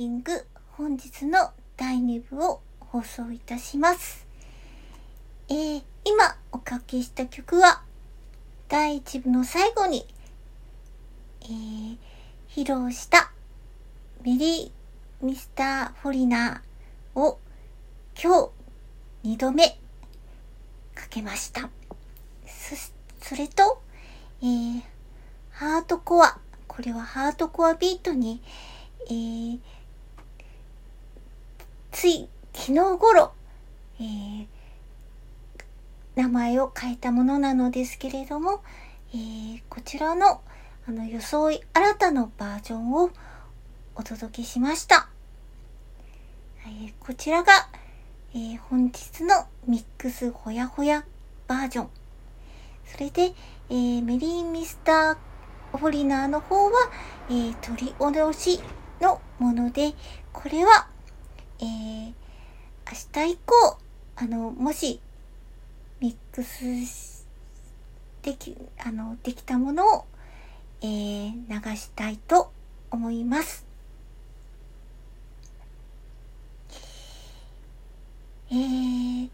キング本日の第2部を放送いたします。えー、今おかけした曲は第1部の最後に、えー、披露したメリーミスターフォリナーを今日2度目かけました。そ、それと、えー、ハートコア。これはハートコアビートに、えー、つい昨日頃、えー、名前を変えたものなのですけれども、えー、こちらのあの装い新たなバージョンをお届けしました。えー、こちらが、えー、本日のミックスほやほやバージョン。それで、えー、メリーミスターフォリナーの方は、えー、取り下ろしのもので、これは、えー、明日以降、あの、もし、ミックスでき、あの、できたものを、えー、流したいと思います。えー、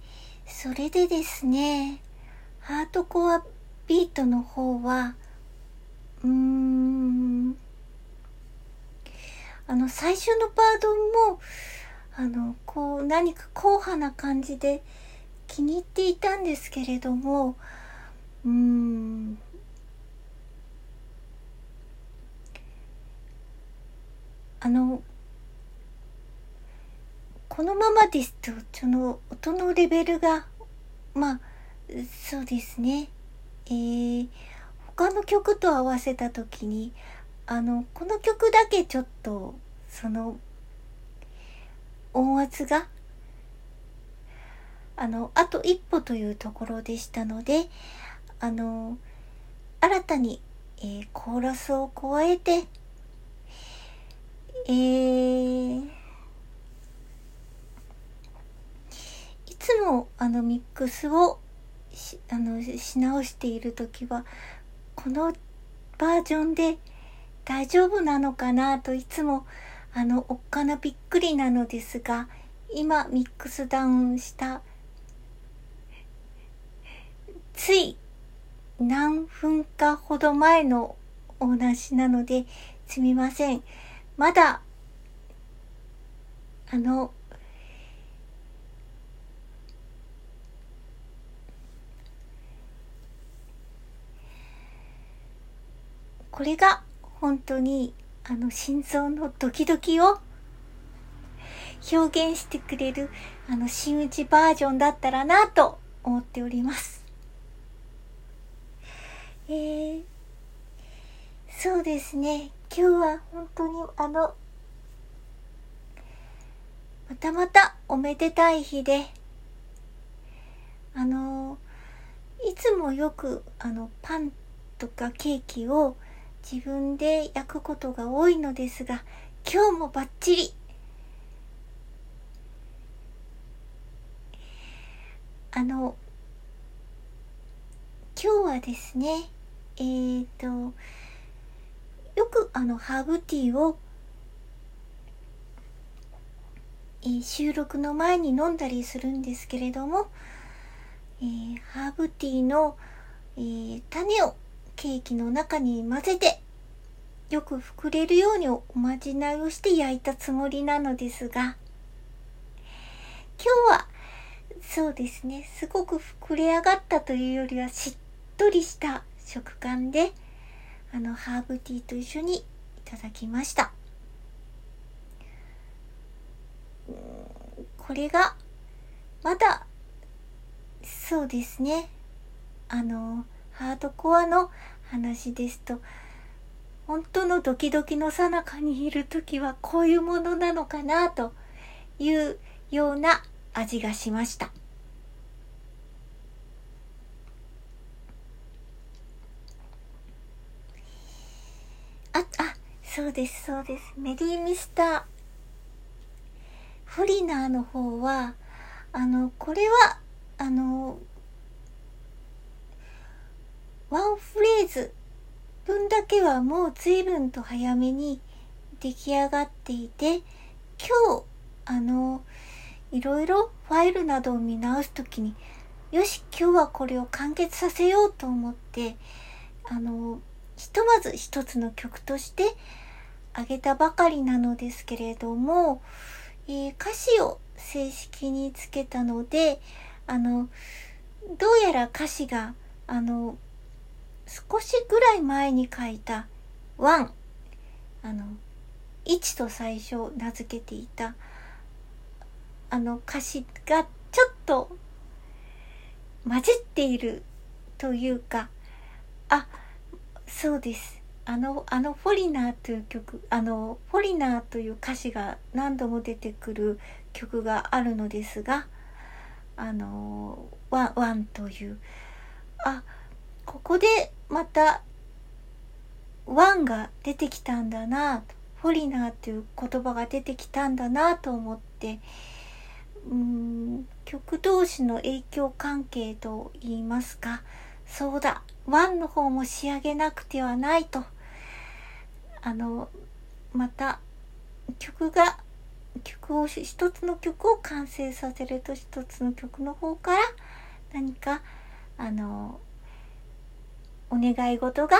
それでですね、ハートコアビートの方は、うーん、あの、最初のバードも、あの、こう、何か硬派な感じで気に入っていたんですけれども、うん、あの、このままですと、その音のレベルが、まあ、そうですね。えー、他の曲と合わせた時に、あの、この曲だけちょっと、その、音圧が、あの、あと一歩というところでしたので、あの、新たに、えー、コーラスを加えて、えー、いつもあのミックスをしあのし直している時はこのバージョンで大丈夫なのかなといつも思あのおっかなびっくりなのですが今ミックスダウンしたつい何分かほど前のお話なのですみません。まだ、あの、これが本当にあの心臓のドキドキを表現してくれるあの真打ちバージョンだったらなと思っております。えー、そうですね。今日は本当にあの、またまたおめでたい日で、あの、いつもよくあのパンとかケーキを自分で焼くことが多いのですが、今日もバッチリ。あの、今日はですね、えーと、よくあのハーブティーを、えー、収録の前に飲んだりするんですけれども、えー、ハーブティーの、えー、種をケーキの中に混ぜてよく膨れるようにおまじないをして焼いたつもりなのですが今日はそうですねすごく膨れ上がったというよりはしっとりした食感であのハーブティーと一緒にいただきました。これがまだそうですねあのハードコアの話ですと本当のドキドキの最中にいる時はこういうものなのかなというような味がしました。あ、あ、そうです、そうです。メリーミスターフリナーの方は、あの、これは、あの、ワンフレーズ分だけはもう随分と早めに出来上がっていて、今日、あの、いろいろファイルなどを見直すときに、よし、今日はこれを完結させようと思って、あの、ひとまず一つの曲としてあげたばかりなのですけれども、えー、歌詞を正式につけたので、あの、どうやら歌詞が、あの、少しぐらい前に書いた、ワン、あの、1と最初名付けていた、あの歌詞がちょっと混じっているというか、あ、そうです。あの、あのフォリナーという曲、あの、フォリナーという歌詞が何度も出てくる曲があるのですが、あの、ワン、ワンという、あ、ここでまた、ワンが出てきたんだな、フォリナーという言葉が出てきたんだなと思って、うーん曲同士の影響関係と言いますかそうだワンの方も仕上げなくてはないと。あのまた曲が曲を一つの曲を完成させると一つの曲の方から何かあのお願い事が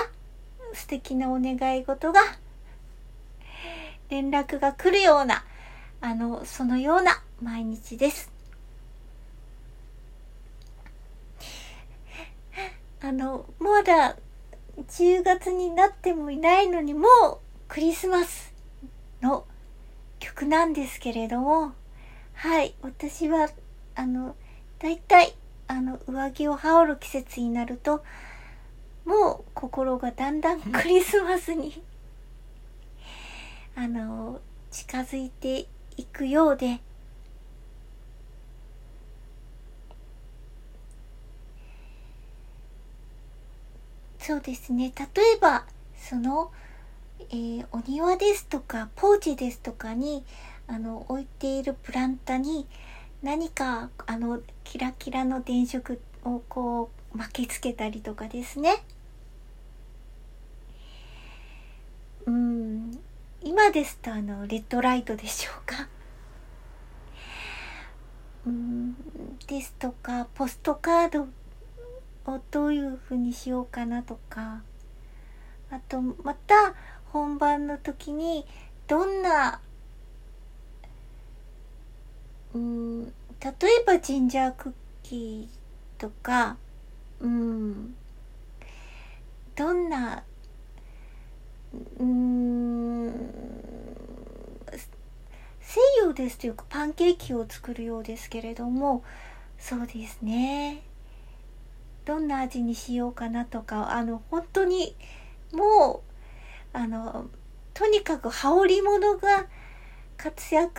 素敵なお願い事が連絡が来るようなあのそのような毎日です。あの、まだ10月になってもいないのにもうクリスマスの曲なんですけれども、はい、私は、あの、大体、あの、上着を羽織る季節になると、もう心がだんだんクリスマスに あの、近づいていくようで、そうですね。例えば、その、えー、お庭ですとか、ポーチですとかに、あの、置いているプランタに、何か、あの、キラキラの電飾をこう、巻きつけたりとかですね。うん、今ですと、あの、レッドライトでしょうか？うん、ですとか、ポストカードをどういう風にしようかなとかあとまた本番の時にどんなうん例えばジンジャークッキーとかうんどんなうん西洋です。とよくパンケーキを作るようですけれどもそうですね。どんな味にしようかなとかあの本当にもうあのとにかく羽織り物が活躍